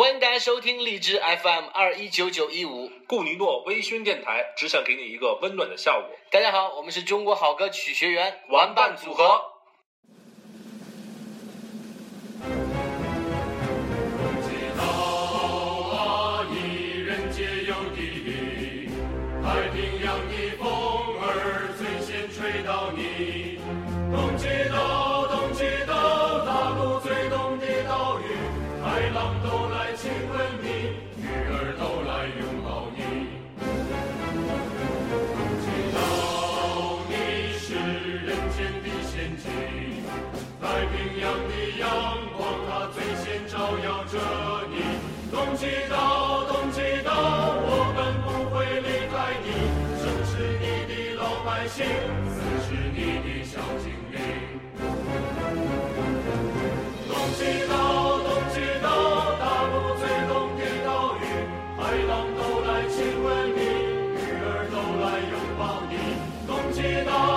欢迎大家收听荔枝 FM 二一九九一五，顾尼诺微醺电台，只想给你一个温暖的下午。大家好，我们是中国好歌曲学员玩伴组合。东极岛，东极岛，我们不会离开你。生是你的老百姓，死是你的小精灵。东极岛，东极岛，大陆最东的岛屿。海浪都来亲吻你，鱼儿都来拥抱你。东极岛。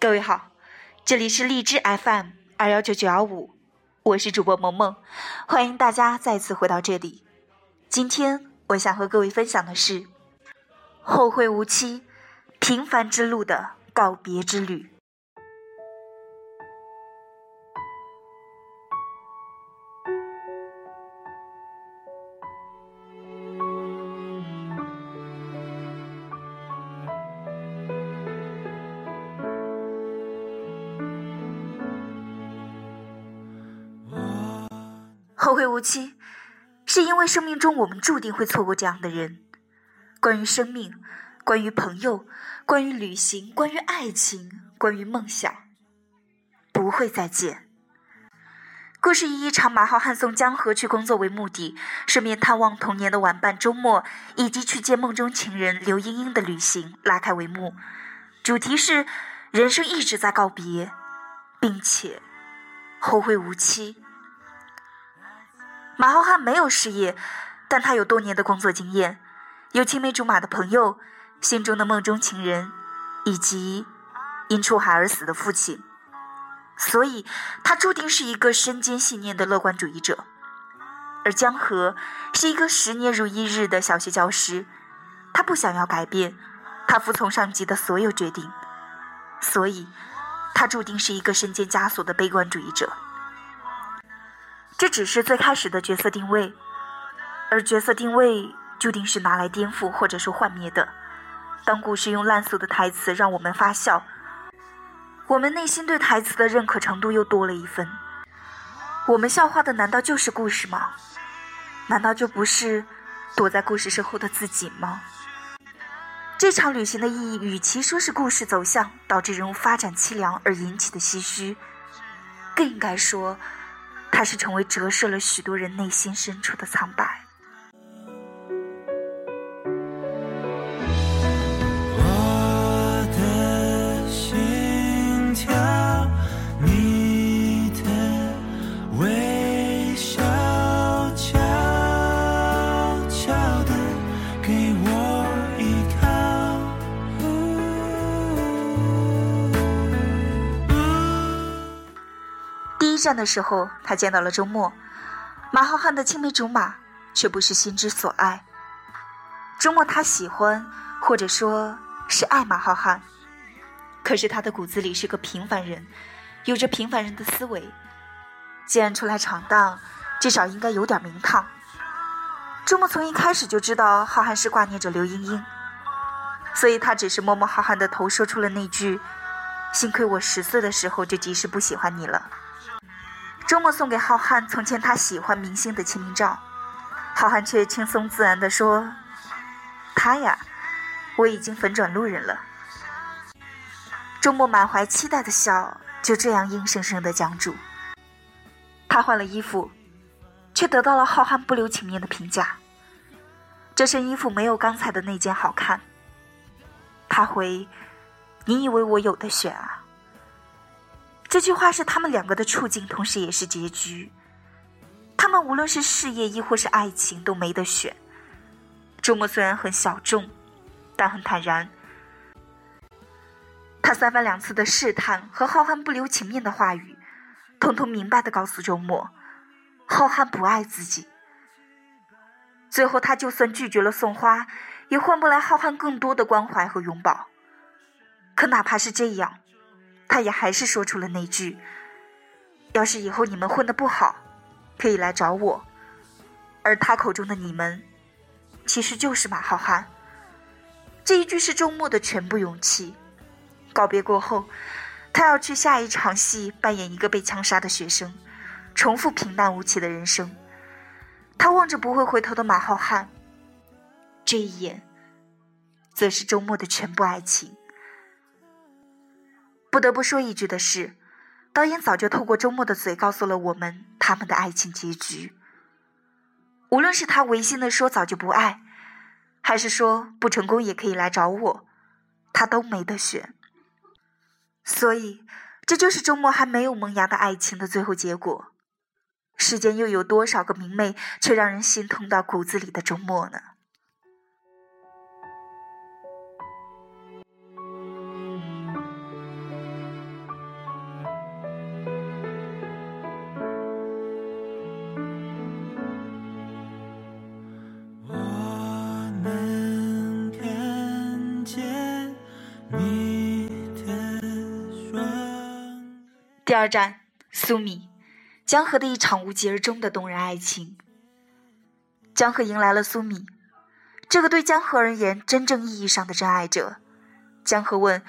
各位好，这里是荔枝 FM 二幺九九幺五，我是主播萌萌，欢迎大家再次回到这里。今天我想和各位分享的是《后会无期》，平凡之路的告别之旅。无期，是因为生命中我们注定会错过这样的人。关于生命，关于朋友，关于旅行，关于爱情，关于梦想，不会再见。故事以一场马浩瀚送江河去工作为目的，顺便探望童年的玩伴周末，以及去见梦中情人刘英英的旅行拉开帷幕。主题是人生一直在告别，并且后会无期。马浩瀚没有事业，但他有多年的工作经验，有青梅竹马的朋友，心中的梦中情人，以及因出海而死的父亲，所以他注定是一个身兼信念的乐观主义者。而江河是一个十年如一日的小学教师，他不想要改变，他服从上级的所有决定，所以他注定是一个身兼枷锁的悲观主义者。这只是最开始的角色定位，而角色定位注定是拿来颠覆或者说幻灭的。当故事用烂俗的台词让我们发笑，我们内心对台词的认可程度又多了一分。我们笑话的难道就是故事吗？难道就不是躲在故事身后的自己吗？这场旅行的意义，与其说是故事走向导致人物发展凄凉而引起的唏嘘，更应该说。它是成为折射了许多人内心深处的苍白。战的时候，他见到了周末。马浩瀚的青梅竹马，却不是心之所爱。周末他喜欢，或者说是爱马浩瀚，可是他的骨子里是个平凡人，有着平凡人的思维。既然出来闯荡，至少应该有点名堂。周末从一开始就知道浩瀚是挂念着刘英英，所以他只是摸摸浩瀚的头，说出了那句：“幸亏我十岁的时候就及时不喜欢你了。”周末送给浩瀚从前他喜欢明星的签名照，浩瀚却轻松自然地说：“他呀，我已经粉转路人了。”周末满怀期待的笑就这样硬生生的僵住。他换了衣服，却得到了浩瀚不留情面的评价：“这身衣服没有刚才的那件好看。”他回：“你以为我有的选啊？”这句话是他们两个的处境，同时也是结局。他们无论是事业亦或是爱情，都没得选。周末虽然很小众，但很坦然。他三番两次的试探和浩瀚不留情面的话语，通通明白的告诉周末，浩瀚不爱自己。最后，他就算拒绝了送花，也换不来浩瀚更多的关怀和拥抱。可哪怕是这样，他也还是说出了那句：“要是以后你们混得不好，可以来找我。”而他口中的你们，其实就是马浩瀚。这一句是周末的全部勇气。告别过后，他要去下一场戏，扮演一个被枪杀的学生，重复平淡无奇的人生。他望着不会回头的马浩瀚，这一眼，则是周末的全部爱情。不得不说一句的是，导演早就透过周末的嘴告诉了我们他们的爱情结局。无论是他违心的说早就不爱，还是说不成功也可以来找我，他都没得选。所以，这就是周末还没有萌芽的爱情的最后结果。世间又有多少个明媚却让人心痛到骨子里的周末呢？第二站，苏米。江河的一场无疾而终的动人爱情。江河迎来了苏米，这个对江河而言真正意义上的真爱者。江河问：“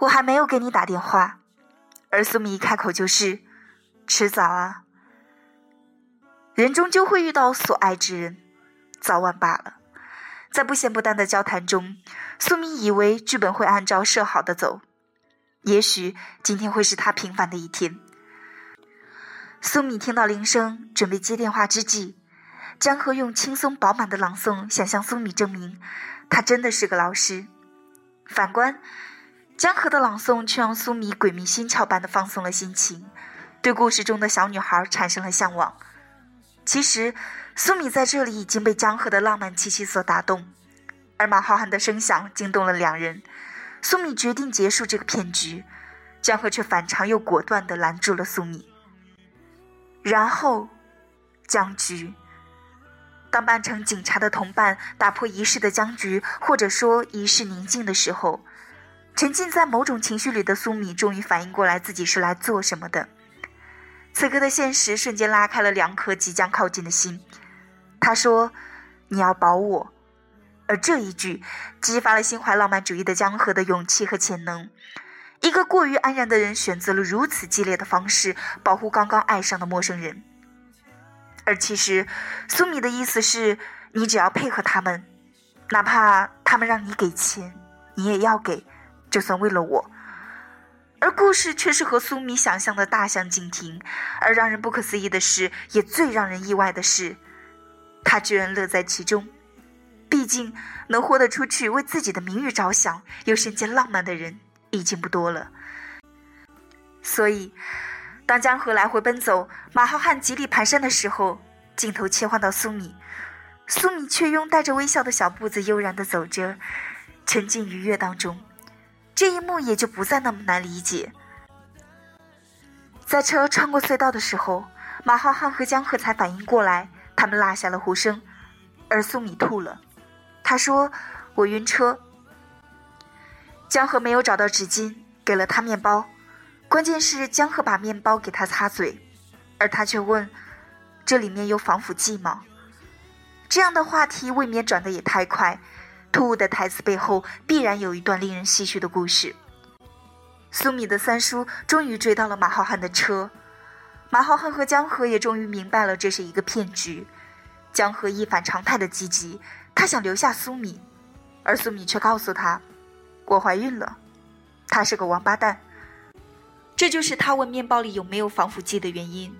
我还没有给你打电话。”而苏米一开口就是：“迟早啊。”人终究会遇到所爱之人，早晚罢了。在不咸不淡的交谈中，苏米以为剧本会按照设好的走，也许今天会是他平凡的一天。苏米听到铃声，准备接电话之际，江河用轻松饱满的朗诵，想向苏米证明，他真的是个老师。反观江河的朗诵，却让苏米鬼迷心窍般的放松了心情，对故事中的小女孩产生了向往。其实，苏米在这里已经被江河的浪漫气息所打动，而马浩瀚的声响惊动了两人。苏米决定结束这个骗局，江河却反常又果断地拦住了苏米。然后，僵局。当扮成警察的同伴打破仪式的僵局，或者说仪式宁静的时候，沉浸在某种情绪里的苏米终于反应过来自己是来做什么的。此刻的现实瞬间拉开了两颗即将靠近的心。他说：“你要保我。”而这一句激发了心怀浪漫主义的江河的勇气和潜能。一个过于安然的人选择了如此激烈的方式保护刚刚爱上的陌生人，而其实苏米的意思是你只要配合他们，哪怕他们让你给钱，你也要给，就算为了我。而故事却是和苏米想象的大相径庭，而让人不可思议的是，也最让人意外的是，他居然乐在其中。毕竟能豁得出去为自己的名誉着想，又身兼浪漫的人。已经不多了，所以当江河来回奔走，马浩瀚极力蹒跚的时候，镜头切换到苏米，苏米却用带着微笑的小步子悠然的走着，沉浸愉悦当中。这一幕也就不再那么难理解。在车穿过隧道的时候，马浩瀚和江河才反应过来，他们落下了呼声，而苏米吐了，他说：“我晕车。”江河没有找到纸巾，给了他面包。关键是江河把面包给他擦嘴，而他却问：“这里面有防腐剂吗？”这样的话题未免转得也太快。突兀的台词背后必然有一段令人唏嘘的故事。苏米的三叔终于追到了马浩瀚的车，马浩瀚和江河也终于明白了这是一个骗局。江河一反常态的积极，他想留下苏米，而苏米却告诉他。我怀孕了，他是个王八蛋。这就是他问面包里有没有防腐剂的原因。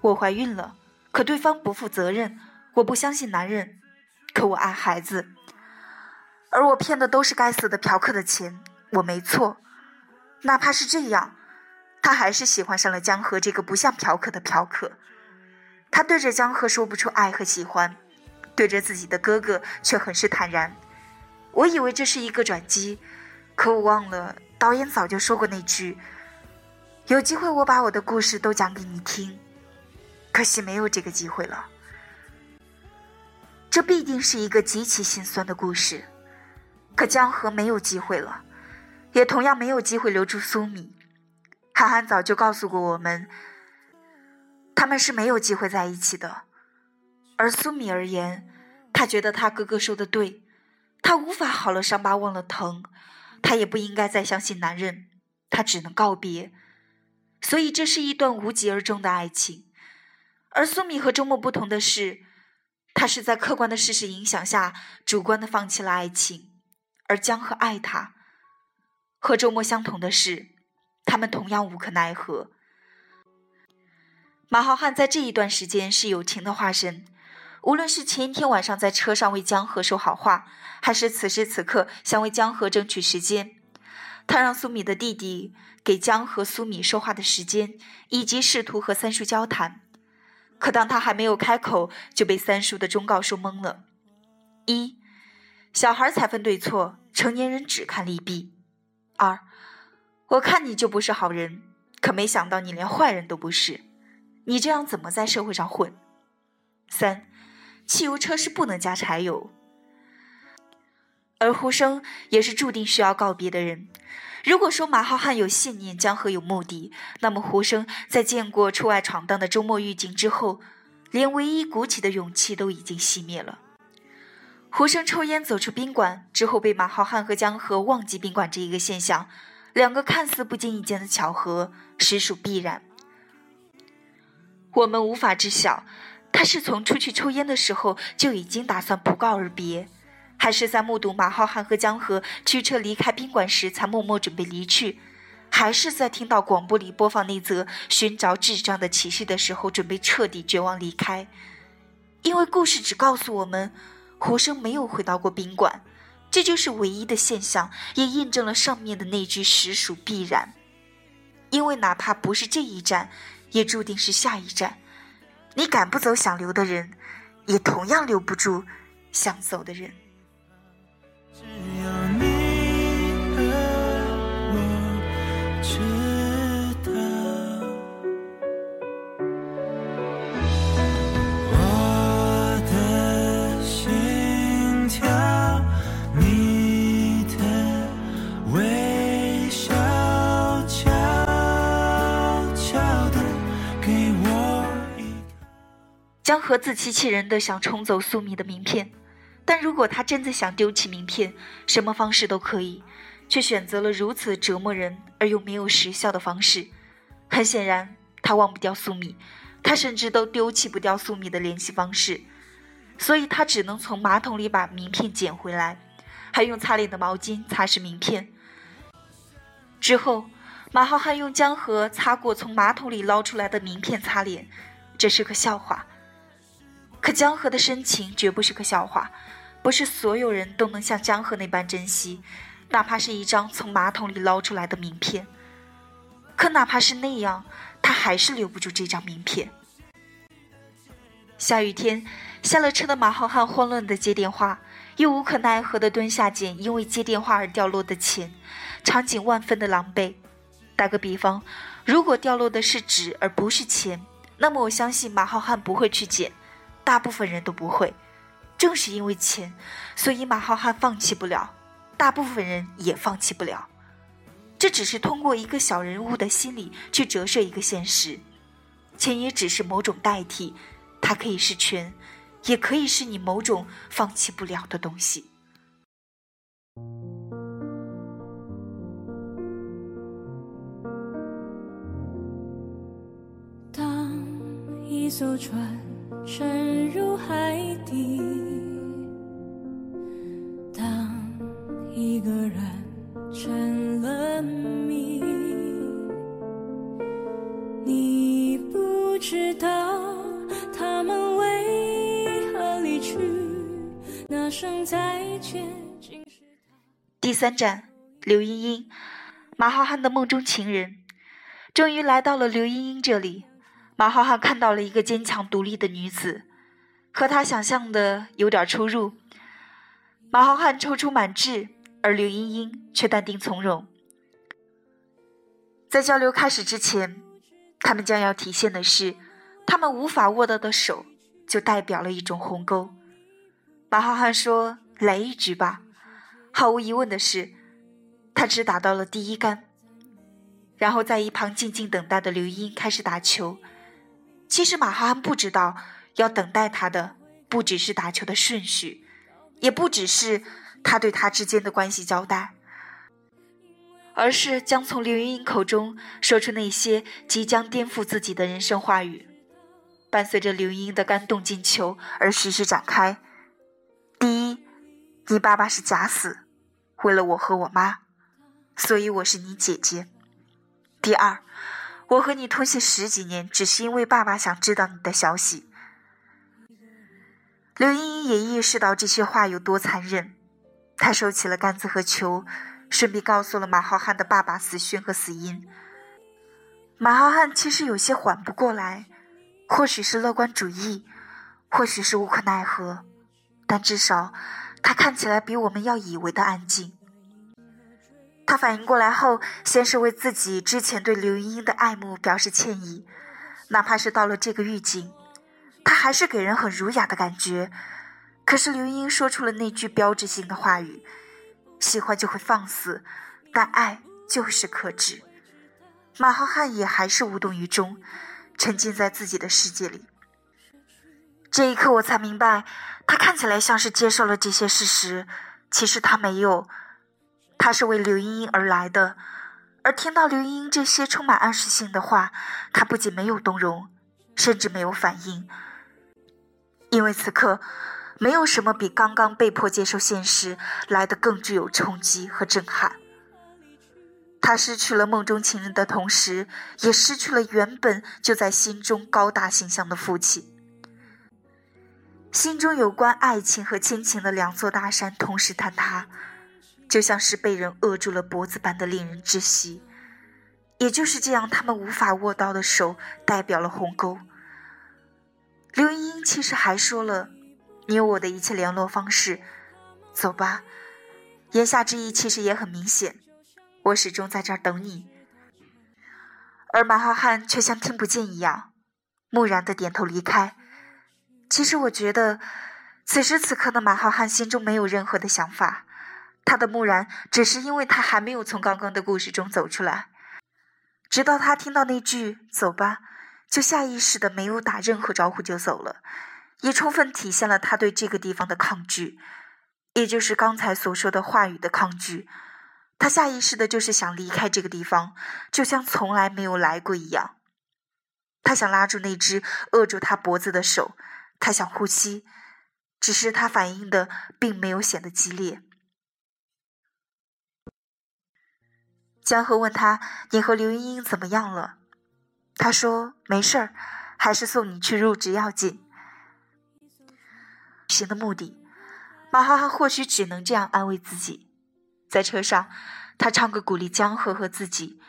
我怀孕了，可对方不负责任。我不相信男人，可我爱孩子。而我骗的都是该死的嫖客的钱，我没错。哪怕是这样，他还是喜欢上了江河这个不像嫖客的嫖客。他对着江河说不出爱和喜欢，对着自己的哥哥却很是坦然。我以为这是一个转机，可我忘了导演早就说过那句：“有机会我把我的故事都讲给你听。”可惜没有这个机会了。这必定是一个极其心酸的故事。可江河没有机会了，也同样没有机会留住苏米。韩寒早就告诉过我们，他们是没有机会在一起的。而苏米而言，他觉得他哥哥说的对，他无法好了伤疤忘了疼，他也不应该再相信男人，他只能告别。所以这是一段无疾而终的爱情。而苏米和周末不同的是，他是在客观的事实影响下，主观的放弃了爱情。而江河爱他，和周末相同的是，他们同样无可奈何。马浩瀚在这一段时间是友情的化身，无论是前一天晚上在车上为江河说好话，还是此时此刻想为江河争取时间，他让苏米的弟弟给江河、苏米说话的时间，以及试图和三叔交谈。可当他还没有开口，就被三叔的忠告说懵了：一。小孩才分对错，成年人只看利弊。二，我看你就不是好人，可没想到你连坏人都不是，你这样怎么在社会上混？三，汽油车是不能加柴油。而胡生也是注定需要告别的人。如果说马浩瀚有信念，江河有目的，那么胡生在见过出外闯荡的周末狱警之后，连唯一鼓起的勇气都已经熄灭了。胡生抽烟走出宾馆之后，被马浩瀚和江河忘记宾馆这一个现象，两个看似不经意间的巧合，实属必然。我们无法知晓，他是从出去抽烟的时候就已经打算不告而别，还是在目睹马浩瀚和江河驱车离开宾馆时才默默准备离去，还是在听到广播里播放那则寻找智障的启示的时候准备彻底绝望离开？因为故事只告诉我们。胡生没有回到过宾馆，这就是唯一的现象，也印证了上面的那句实属必然。因为哪怕不是这一站，也注定是下一站。你赶不走想留的人，也同样留不住想走的人。江河自欺欺人的想冲走苏米的名片，但如果他真的想丢弃名片，什么方式都可以，却选择了如此折磨人而又没有时效的方式。很显然，他忘不掉苏米，他甚至都丢弃不掉苏米的联系方式，所以他只能从马桶里把名片捡回来，还用擦脸的毛巾擦拭名片。之后，马浩瀚用江河擦过从马桶里捞出来的名片擦脸，这是个笑话。可江河的深情绝不是个笑话，不是所有人都能像江河那般珍惜，哪怕是一张从马桶里捞出来的名片。可哪怕是那样，他还是留不住这张名片。下雨天，下了车的马浩瀚慌乱地接电话，又无可奈何地蹲下捡因为接电话而掉落的钱，场景万分的狼狈。打个比方，如果掉落的是纸而不是钱，那么我相信马浩瀚不会去捡。大部分人都不会，正是因为钱，所以马浩瀚放弃不了，大部分人也放弃不了。这只是通过一个小人物的心理去折射一个现实，钱也只是某种代替，它可以是权，也可以是你某种放弃不了的东西。当一艘船。沉入海底。当一个人成了谜，你不知道他们为何离去。那声再见，竟是他第三站，刘茵茵，马浩瀚的梦中情人，终于来到了刘茵茵这里。马浩瀚看到了一个坚强独立的女子，和他想象的有点出入。马浩瀚踌躇满志，而刘茵茵却淡定从容。在交流开始之前，他们将要体现的是，他们无法握到的手，就代表了一种鸿沟。马浩瀚说：“来一局吧。”毫无疑问的是，他只打到了第一杆。然后在一旁静静等待的刘英开始打球。其实马浩瀚不知道，要等待他的不只是打球的顺序，也不只是他对他之间的关系交代。而是将从刘莹莹口中说出那些即将颠覆自己的人生话语，伴随着刘莹莹的感动进球而徐徐展开。第一，你爸爸是假死，为了我和我妈，所以我是你姐姐。第二，我和你通信十几年，只是因为爸爸想知道你的消息。刘英英也意识到这些话有多残忍，她收起了杆子和球。顺便告诉了马浩瀚的爸爸死讯和死因。马浩瀚其实有些缓不过来，或许是乐观主义，或许是无可奈何，但至少他看起来比我们要以为的安静。他反应过来后，先是为自己之前对刘英英的爱慕表示歉意，哪怕是到了这个狱警，他还是给人很儒雅的感觉。可是刘茵茵说出了那句标志性的话语。喜欢就会放肆，但爱就是克制。马浩瀚也还是无动于衷，沉浸在自己的世界里。这一刻，我才明白，他看起来像是接受了这些事实，其实他没有。他是为刘英英而来的，而听到刘英英这些充满暗示性的话，他不仅没有动容，甚至没有反应，因为此刻。没有什么比刚刚被迫接受现实来的更具有冲击和震撼。他失去了梦中情人的同时，也失去了原本就在心中高大形象的父亲。心中有关爱情和亲情的两座大山同时坍塌，就像是被人扼住了脖子般的令人窒息。也就是这样，他们无法握到的手代表了鸿沟。刘英英其实还说了。你有我的一切联络方式，走吧。言下之意其实也很明显，我始终在这儿等你。而马浩瀚却像听不见一样，木然的点头离开。其实我觉得，此时此刻的马浩瀚心中没有任何的想法，他的木然只是因为他还没有从刚刚的故事中走出来。直到他听到那句“走吧”，就下意识的没有打任何招呼就走了。也充分体现了他对这个地方的抗拒，也就是刚才所说的话语的抗拒。他下意识的就是想离开这个地方，就像从来没有来过一样。他想拉住那只扼住他脖子的手，他想呼吸，只是他反应的并没有显得激烈。江河问他：“你和刘英英怎么样了？”他说：“没事儿，还是送你去入职要紧。”行的目的，马哈哈或许只能这样安慰自己。在车上，他唱歌鼓励江河和自己。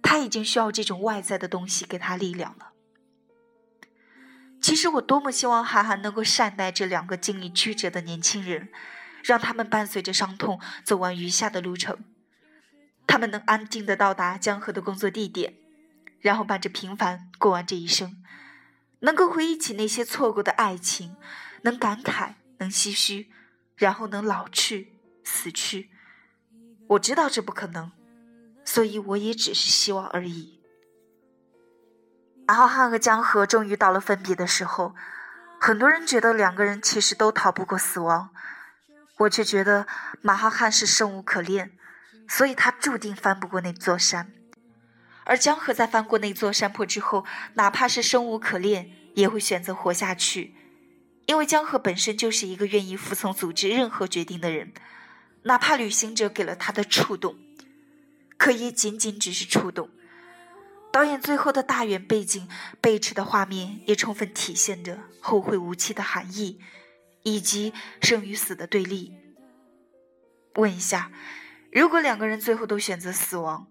他已经需要这种外在的东西给他力量了。其实我多么希望韩寒能够善待这两个经历曲折的年轻人，让他们伴随着伤痛走完余下的路程。他们能安静的到达江河的工作地点，然后伴着平凡过完这一生，能够回忆起那些错过的爱情。能感慨，能唏嘘，然后能老去、死去。我知道这不可能，所以我也只是希望而已。马浩瀚和江河终于到了分别的时候，很多人觉得两个人其实都逃不过死亡，我却觉得马浩瀚是生无可恋，所以他注定翻不过那座山。而江河在翻过那座山坡之后，哪怕是生无可恋，也会选择活下去。因为江河本身就是一个愿意服从组织任何决定的人，哪怕旅行者给了他的触动，可也仅仅只是触动。导演最后的大远背景背驰的画面，也充分体现着后会无期的含义，以及生与死的对立。问一下，如果两个人最后都选择死亡，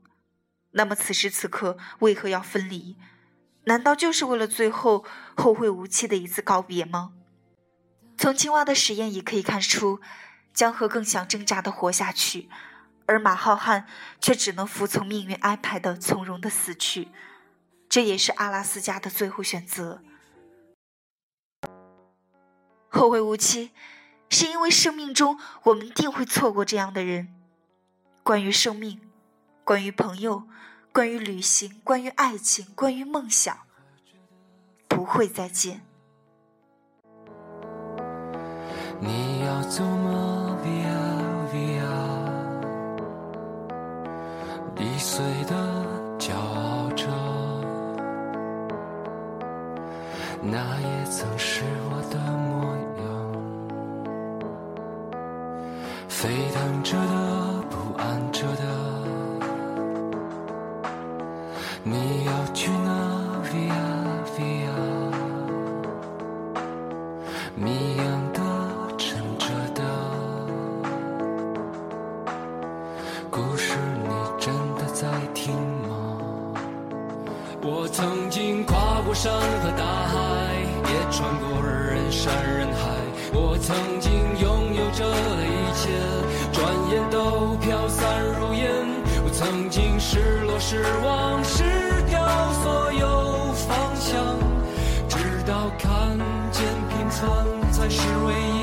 那么此时此刻为何要分离？难道就是为了最后后会无期的一次告别吗？从青蛙的实验也可以看出，江河更想挣扎的活下去，而马浩瀚却只能服从命运安排的从容的死去。这也是阿拉斯加的最后选择。后会无期，是因为生命中我们定会错过这样的人。关于生命，关于朋友，关于旅行，关于爱情，关于梦想，不会再见。你要走吗？Via Via，易碎的骄傲着，那也曾是我的模样，沸腾着的，安着的，失、望、失掉所有方向，直到看见平凡才是唯一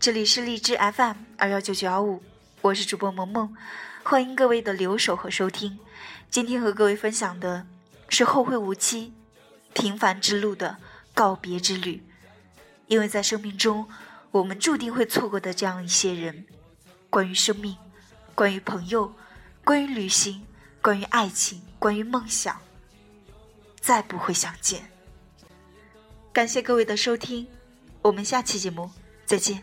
这里是荔枝 FM 二幺九九幺五，我是主播萌萌，欢迎各位的留守和收听。今天和各位分享的是后会无期、平凡之路的告别之旅。因为在生命中，我们注定会错过的这样一些人，关于生命，关于朋友，关于旅行，关于爱情，关于梦想，再不会相见。感谢各位的收听，我们下期节目再见。